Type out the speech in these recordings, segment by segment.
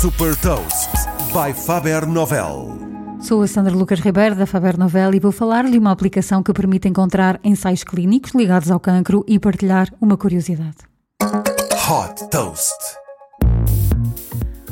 Super Toast by Faber Novel. Sou a Sandra Lucas Ribeiro da Faber Novel e vou falar-lhe uma aplicação que permite encontrar ensaios clínicos ligados ao cancro e partilhar uma curiosidade. Hot Toast.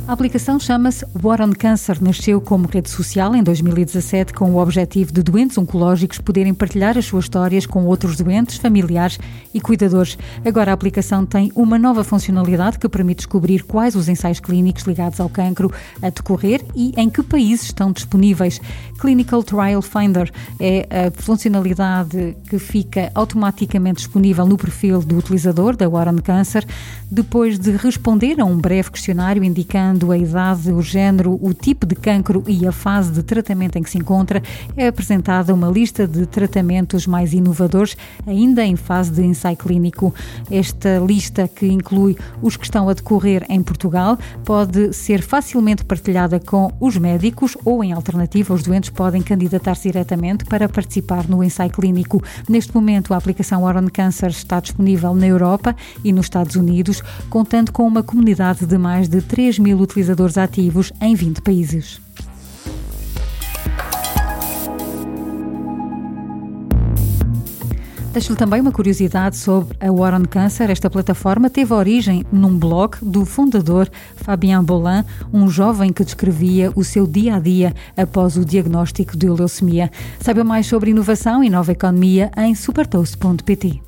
A aplicação chama-se War on Cancer. Nasceu como rede social em 2017 com o objetivo de doentes oncológicos poderem partilhar as suas histórias com outros doentes, familiares e cuidadores. Agora a aplicação tem uma nova funcionalidade que permite descobrir quais os ensaios clínicos ligados ao cancro a decorrer e em que países estão disponíveis. Clinical Trial Finder é a funcionalidade que fica automaticamente disponível no perfil do utilizador da War on Cancer depois de responder a um breve questionário indicando a idade, o género, o tipo de cancro e a fase de tratamento em que se encontra, é apresentada uma lista de tratamentos mais inovadores, ainda em fase de ensaio clínico. Esta lista, que inclui os que estão a decorrer em Portugal, pode ser facilmente partilhada com os médicos ou, em alternativa, os doentes podem candidatar-se diretamente para participar no ensaio clínico. Neste momento, a aplicação Oron Cancer está disponível na Europa e nos Estados Unidos, contando com uma comunidade de mais de 3 mil utilizadores ativos em 20 países. Deixo-lhe também uma curiosidade sobre a War on Cancer. Esta plataforma teve origem num blog do fundador Fabien Bolin, um jovem que descrevia o seu dia a dia após o diagnóstico de leucemia. Saiba mais sobre inovação e nova economia em supertoast.pt.